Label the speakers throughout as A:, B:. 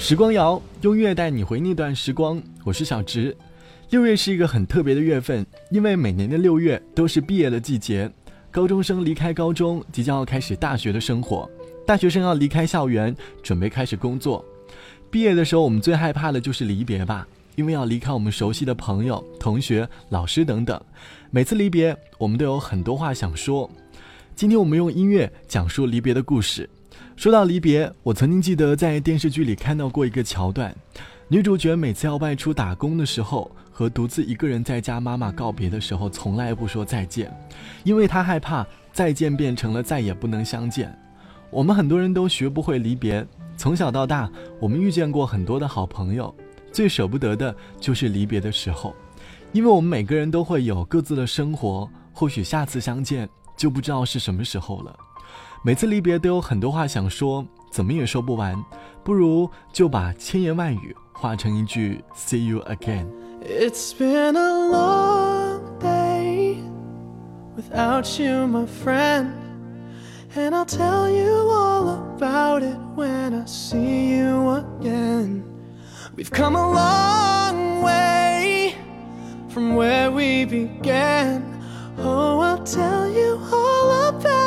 A: 时光谣用乐带你回那段时光，我是小直。六月是一个很特别的月份，因为每年的六月都是毕业的季节，高中生离开高中，即将要开始大学的生活，大学生要离开校园，准备开始工作。毕业的时候，我们最害怕的就是离别吧，因为要离开我们熟悉的朋友、同学、老师等等。每次离别，我们都有很多话想说。今天我们用音乐讲述离别的故事。说到离别，我曾经记得在电视剧里看到过一个桥段，女主角每次要外出打工的时候，和独自一个人在家妈妈告别的时候，从来不说再见，因为她害怕再见变成了再也不能相见。我们很多人都学不会离别，从小到大，我们遇见过很多的好朋友，最舍不得的就是离别的时候，因为我们每个人都会有各自的生活，或许下次相见就不知道是什么时候了。每次离别都有很多话想说，怎么也说不完，不如就把千言万语化成一句 “See you
B: again”。It's been a long day without you, my friend, and I'll tell you all about it when I see you again. We've come a long way from where we began. Oh, I'll tell you all about it when I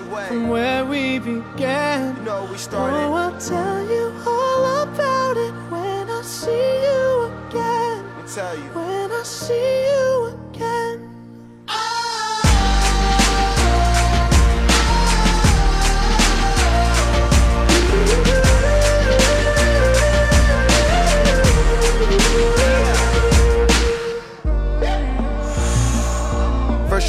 B: from where we began.
C: You know we
B: Oh. I'll tell you all about it when I see you again.
C: Let me tell you.
B: When I see you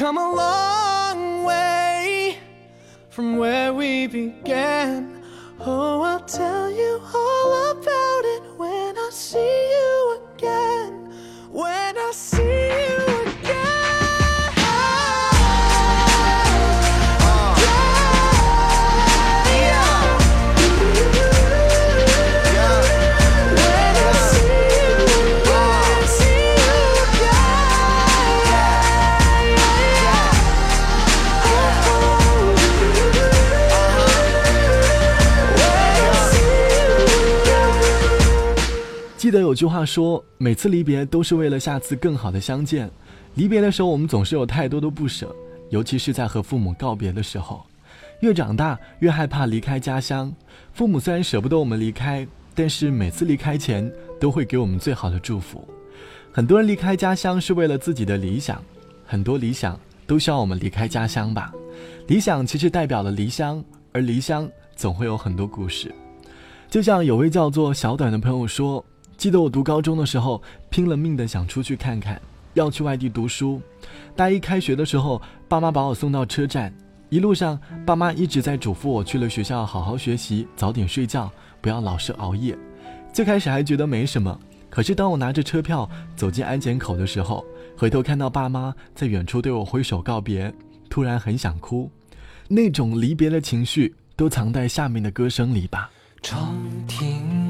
B: come a long way from where we began. Oh, I'll tell
A: 记得有句话说，每次离别都是为了下次更好的相见。离别的时候，我们总是有太多的不舍，尤其是在和父母告别的时候。越长大，越害怕离开家乡。父母虽然舍不得我们离开，但是每次离开前都会给我们最好的祝福。很多人离开家乡是为了自己的理想，很多理想都需要我们离开家乡吧。理想其实代表了离乡，而离乡总会有很多故事。就像有位叫做小短的朋友说：“记得我读高中的时候，拼了命的想出去看看，要去外地读书。大一开学的时候，爸妈把我送到车站，一路上爸妈一直在嘱咐我去了学校好好学习，早点睡觉，不要老是熬夜。最开始还觉得没什么，可是当我拿着车票走进安检口的时候，回头看到爸妈在远处对我挥手告别，突然很想哭。”那种离别的情绪，都藏在下面的歌声里吧。
D: 长亭，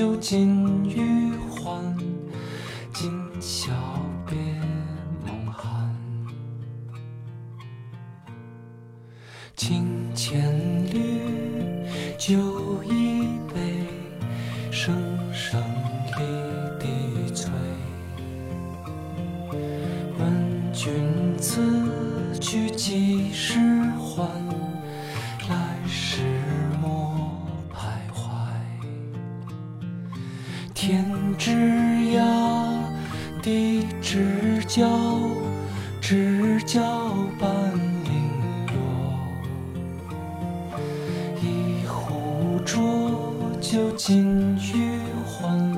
D: 酒尽余欢，今宵别梦寒。情千缕，酒一杯，声声离笛催。问君此。去几时还？浊酒尽余欢，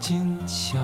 D: 今宵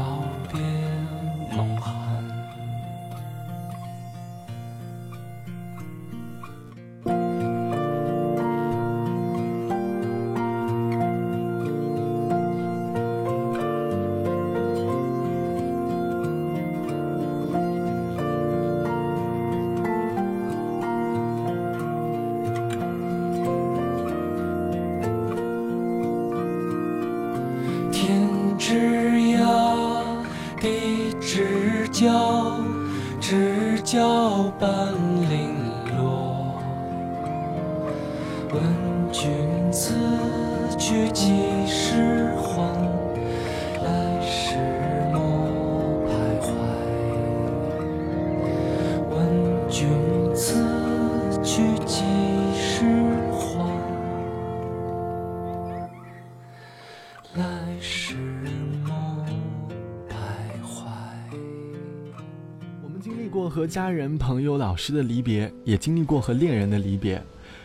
A: 家人、朋友、老师的离别，也经历过和恋人的离别。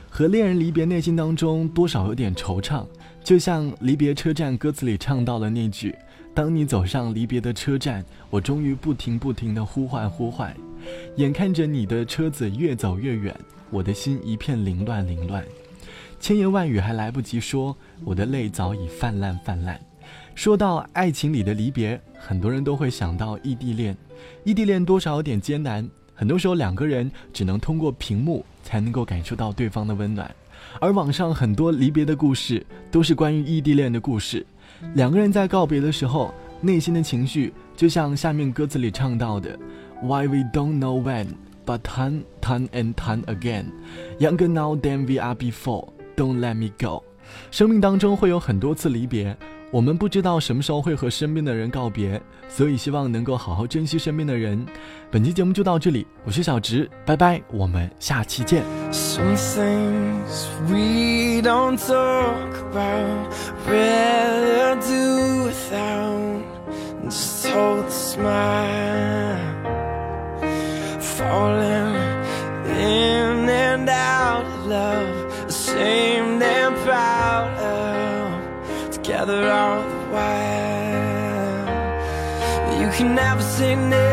A: 和恋人离别，内心当中多少有点惆怅。就像《离别车站》歌词里唱到的那句：“当你走上离别的车站，我终于不停不停的呼唤呼唤，眼看着你的车子越走越远，我的心一片凌乱凌乱，千言万语还来不及说，我的泪早已泛滥泛滥。”说到爱情里的离别，很多人都会想到异地恋。异地恋多少有点艰难，很多时候两个人只能通过屏幕才能够感受到对方的温暖。而网上很多离别的故事都是关于异地恋的故事。两个人在告别的时候，内心的情绪就像下面歌词里唱到的：Why we don't know when, but turn, turn and turn again. Younger now than we are before. Don't let me go. 生命当中会有很多次离别。我们不知道什么时候会和身边的人告别，所以希望能够好好珍惜身边的人。本期节目就到这里，我是小直，拜拜，我们下期见。All the while.
D: You can never say never.